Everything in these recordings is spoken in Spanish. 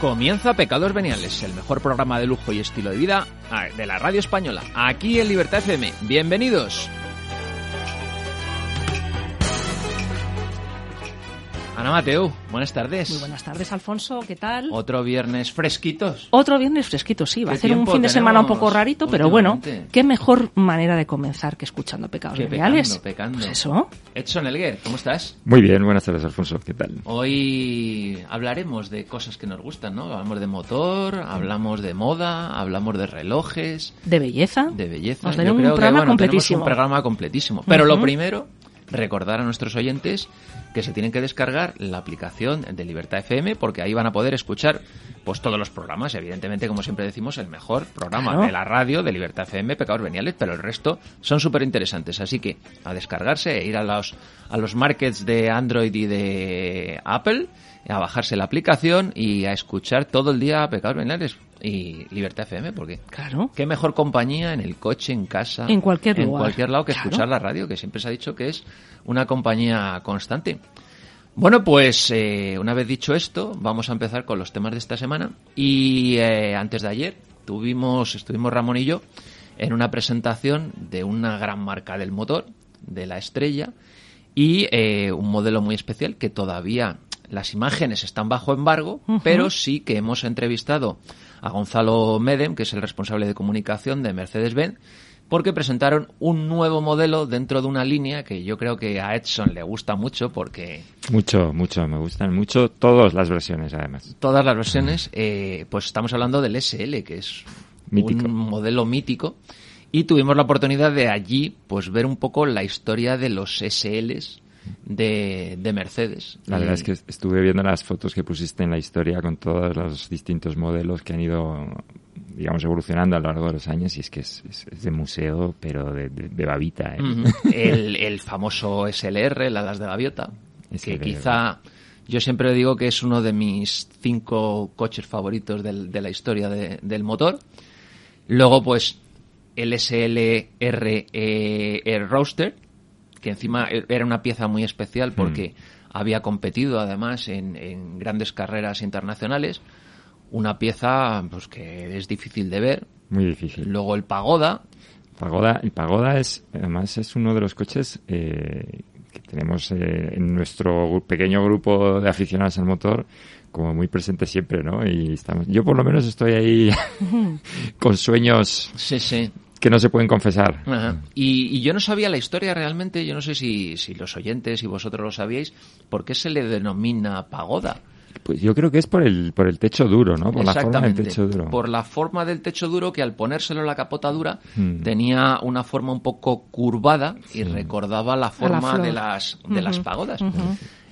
Comienza Pecados Veniales, el mejor programa de lujo y estilo de vida ah, de la radio española, aquí en Libertad FM. Bienvenidos. Ana Mateo, buenas tardes. Muy buenas tardes, Alfonso. ¿Qué tal? Otro viernes fresquitos. Otro viernes fresquito, sí. Va a ser un fin de semana un poco rarito, pero bueno, qué mejor manera de comenzar que escuchando pecados Qué veniales. pecando, pecando. Pues eso. Edson Elguer, ¿cómo estás? Muy bien, buenas tardes, Alfonso. ¿Qué tal? Hoy hablaremos de cosas que nos gustan, ¿no? Hablamos de motor, hablamos de moda, hablamos de relojes, De belleza. de belleza. Nos Yo dará un creo que programa bueno, completísimo. un programa completísimo. Pero lo Ujú. primero, recordar a nuestros oyentes que se tienen que descargar la aplicación de Libertad FM porque ahí van a poder escuchar pues todos los programas, evidentemente como siempre decimos el mejor programa Claro. de la radio de Libertad FM, Pecados Veniales, pero el resto son súper interesantes, así que a descargarse, e ir a los a los markets de Android y de Apple, a bajarse la aplicación y a escuchar todo el día Pecados Veniales y Libertad FM porque Claro. Qué mejor compañía en el coche, en casa, En cualquier en lugar. cualquier lado que Claro. escuchar la radio, que siempre se ha dicho que es una compañía constante. Bueno, pues eh, una vez dicho esto, vamos a empezar con los temas de esta semana. Y eh, antes de ayer tuvimos, estuvimos Ramón y yo en una presentación de una gran marca del motor, de la Estrella, y eh, un modelo muy especial que todavía las imágenes están bajo embargo, pero sí que hemos entrevistado a Gonzalo Medem, que es el responsable de comunicación de Mercedes-Benz, porque presentaron un nuevo modelo dentro de una línea que yo creo que a Edson le gusta mucho porque Mucho, mucho, me gustan mucho todas las versiones, además. todas las versiones, eh, pues estamos hablando del SL, que es Mítico. un modelo mítico, y tuvimos la oportunidad de allí pues ver un poco la historia de los SLs de, de Mercedes. La Y- verdad es que estuve viendo las fotos que pusiste en la historia con todos los distintos modelos que han ido, digamos, evolucionando a lo largo de los años y es que es, es- es de museo, pero de, de- de babita. ¿eh? El, el famoso SLR, el Alas de Gaviota, que SLR. quizá yo siempre digo que es uno de mis cinco coches favoritos del- de la historia de- del motor. Luego, pues, el SLR eh, Roadster, que encima e- era una pieza muy especial porque había competido además en, en grandes carreras internacionales. Una pieza pues que es difícil de ver. Muy difícil. Luego el Pagoda, Pagoda, el Pagoda es, además, es uno de los coches eh, que tenemos eh, en nuestro pequeño grupo de aficionados al motor como muy presente siempre, ¿no? Y estamos, yo por lo menos estoy ahí con sueños sí, sí, que no se pueden confesar. Ajá. Y, y yo no sabía la historia realmente, yo no sé si, si los oyentes y vosotros lo sabíais, ¿por qué se le denomina pagoda? Pues yo creo que es por el, por el techo duro, ¿no? Por la forma del techo duro. Por la forma del techo duro que al ponérselo en la capota dura Mm. tenía una forma un poco curvada y recordaba la forma de las de las pagodas.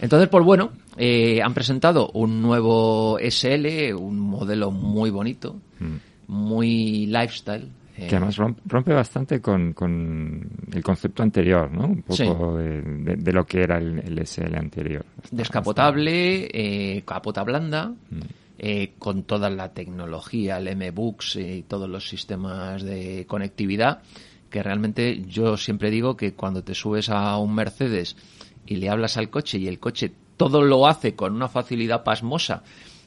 Entonces, pues bueno, eh, han presentado un nuevo SL, un modelo muy bonito, Mm. muy lifestyle. Eh, Que además romp- rompe bastante con, con el concepto anterior, ¿no? Un poco Sí. de, de- de lo que era el, el SL anterior. Está- descapotable, eh, capota blanda, Mm. eh, con toda la tecnología, el M-Books y todos los sistemas de conectividad, que realmente yo siempre digo que cuando te subes a un Mercedes y le hablas al coche y el coche todo lo hace con una facilidad pasmosa,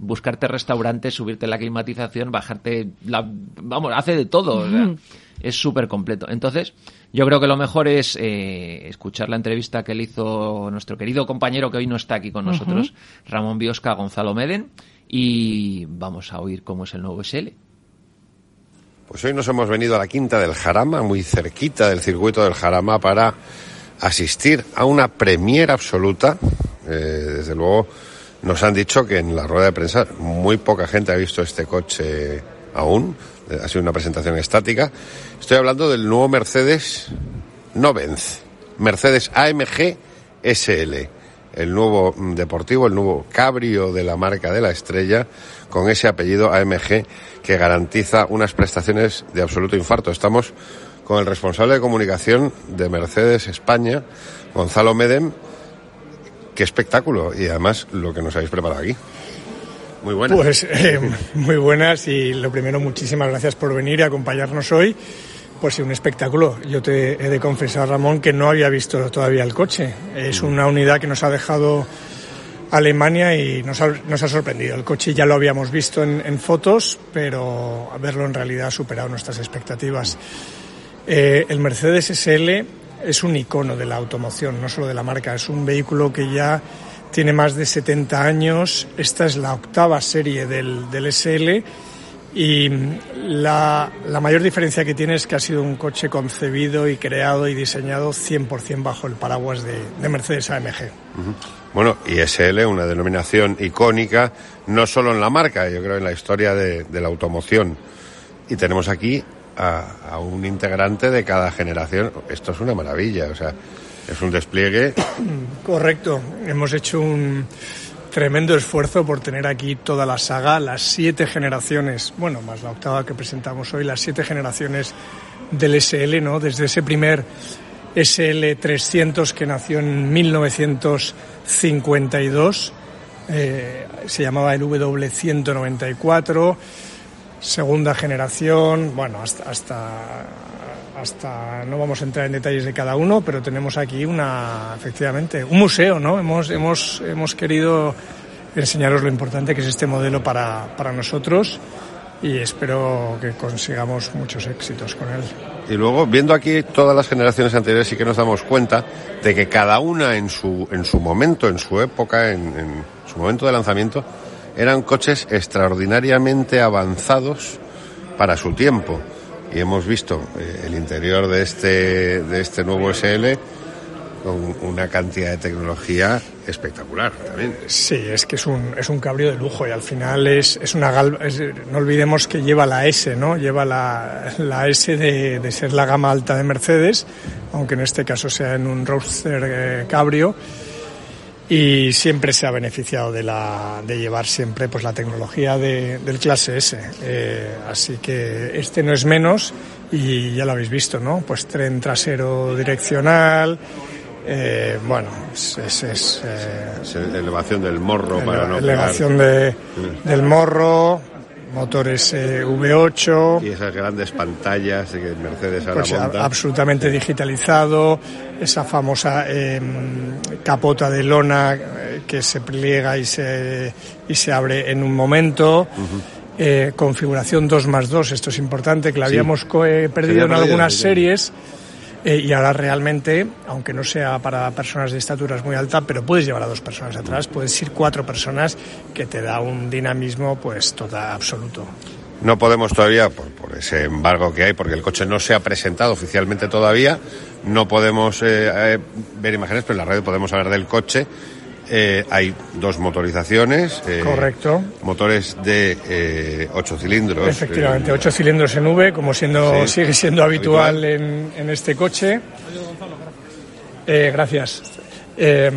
buscarte restaurantes, subirte la climatización, bajarte la... Vamos, hace de todo. o sea, es súper completo. Entonces, yo creo que lo mejor es eh, escuchar la entrevista que le hizo nuestro querido compañero que hoy no está aquí con nosotros, Ramón Biosca, Gonzalo Meden, y vamos a oír cómo es el nuevo SL. Pues hoy nos hemos venido a la Quinta del Jarama, muy cerquita del circuito del Jarama, para asistir a una premiera absoluta. Eh, desde luego, nos han dicho que en la rueda de prensa muy poca gente ha visto este coche aún. Ha sido una presentación estática. Estoy hablando del nuevo Mercedes no Benz, Mercedes AMG SL, el nuevo mm, deportivo, el nuevo cabrio de la marca de la estrella, con ese apellido AMG que garantiza unas prestaciones de absoluto infarto. Estamos con el responsable de comunicación de Mercedes España, Gonzalo Medem. Qué espectáculo y además lo que nos habéis preparado aquí. Muy buenas. Pues eh, muy buenas y lo primero, muchísimas gracias por venir y acompañarnos hoy. Pues sí, un espectáculo. Yo te he de confesar, Ramón, que no había visto todavía el coche. Es una unidad que nos ha dejado Alemania y nos ha, nos ha, sorprendido. El coche ya lo habíamos visto en, en, fotos, pero verlo en realidad ha superado nuestras expectativas. Eh, el Mercedes SL es un icono de la automoción, no solo de la marca, es un vehículo que ya tiene más de 70 años, esta es la octava serie del, del SL y la, la, mayor diferencia que tiene es que ha sido un coche concebido y creado y diseñado 100% bajo el paraguas de, de Mercedes AMG. Bueno, y SL, una denominación icónica, no solo en la marca, yo creo en la historia de, de la automoción. Y tenemos aquí a, un integrante de cada generación. Esto es una maravilla, o sea, es un despliegue. Correcto, hemos hecho un tremendo esfuerzo por tener aquí toda la saga, las siete generaciones, bueno, más la octava que presentamos hoy, las siete generaciones del SL, ¿no? Desde ese primer SL300 que nació en 1952, eh, se llamaba el W194, segunda generación, bueno, hasta, hasta, hasta no vamos a entrar en detalles de cada uno, pero tenemos aquí una, efectivamente, un museo, ¿no? Hemos, hemos, hemos querido enseñaros lo importante que es este modelo para, para nosotros y espero que consigamos muchos éxitos con él. Y luego, viendo aquí todas las generaciones anteriores, sí que nos damos cuenta de que cada una en su, en su momento, en su época, en, en su momento de lanzamiento, eran coches extraordinariamente avanzados para su tiempo. Y hemos visto eh, el interior de este, de este nuevo SL con una cantidad de tecnología espectacular también. Sí, es que es un, es un cabrio de lujo y al final es, es una gal es, no olvidemos que lleva la S, ¿no? Lleva la, la S de, de, ser la gama alta de Mercedes, aunque en este caso sea en un roadster eh, cabrio y siempre se ha beneficiado de, la, de llevar siempre pues la tecnología de, del clase S. Eh, así que este no es menos y ya lo habéis visto, ¿no? Pues tren trasero direccional, eh, bueno, es, es, es eh, elevación del morro para no elevación de, del morro, motores eh, V8 y esas grandes pantallas que Mercedes ahora pues, monta. absolutamente sí. digitalizado, esa famosa eh, capota de lona que se pliega y se y se abre en un momento. Uh -huh. Eh, configuración 2 más 2, esto es importante, que la habíamos sí. perdido, perdido en algunas sí, series. Eh, y ahora realmente, aunque no sea para personas de estaturas muy alta, pero puedes llevar a dos personas atrás, puedes ir cuatro personas, que te da un dinamismo pues total, absoluto. No podemos todavía, por, por, ese embargo que hay, porque el coche no se ha presentado oficialmente todavía, no podemos eh, eh, ver imágenes, pero en la radio podemos hablar del coche. Eh, hay dos motorizaciones. Eh, Correcto. Motores de eh, ocho cilindros. Efectivamente, ocho cilindros en V, como siendo, sí, sigue siendo habitual, habitual. En, en, este coche. Eh, gracias. Eh,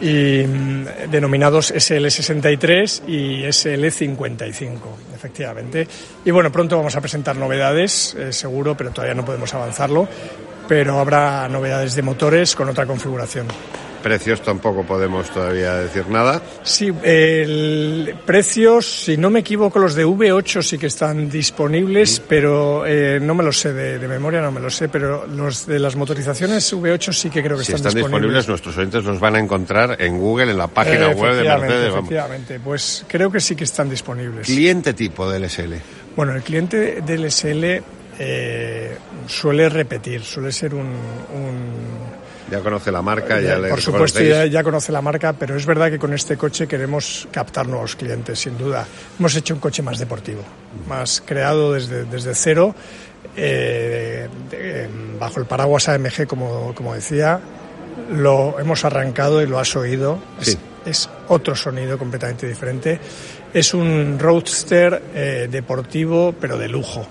y mm, denominados SL63 y SL55, efectivamente. Y bueno, pronto vamos a presentar novedades, seguro, pero todavía no podemos avanzarlo. Pero habrá novedades de motores con otra configuración precios tampoco podemos todavía decir nada. Sí, el precios, si no me equivoco, los de V8 sí que están disponibles, mm. pero eh, no me los sé de, de, memoria, no me los sé, pero los de las motorizaciones V8 sí que creo que si están, están disponibles. Nuestros oyentes los van a encontrar en Google, en la página eh, web de Mercedes. Vamos. Efectivamente, pues creo que sí que están disponibles. ¿Cliente tipo del SL? Bueno, el cliente del SL eh, suele repetir, suele ser un, un ya conoce la marca, ya, ya le Por supuesto, ya, ya, conoce la marca, pero es verdad que con este coche queremos captar nuevos clientes, sin duda. Hemos hecho un coche más deportivo, más creado desde, desde cero, eh, de, bajo el paraguas AMG, como, como decía. Lo hemos arrancado y lo has oído. Sí. Es, es, otro sonido completamente diferente. Es un roadster eh, deportivo, pero de lujo.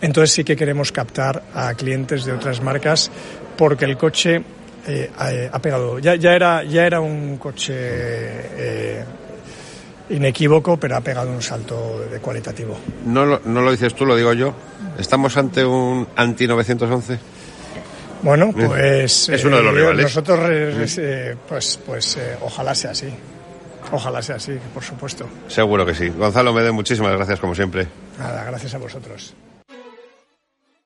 Entonces sí que queremos captar a clientes de otras marcas porque el coche eh, ha, pegado. Ya, ya, era, ya era un coche eh, inequívoco, pero ha pegado un salto de cualitativo. No lo, no lo dices tú, lo digo yo. ¿Estamos ante un anti-911? Bueno, pues. Es uno de los eh, rivales. Nosotros, eh, pues, pues eh, ojalá sea así. Ojalá sea así, por supuesto. Seguro que sí. Gonzalo Mede, muchísimas gracias como siempre. Nada, gracias a vosotros.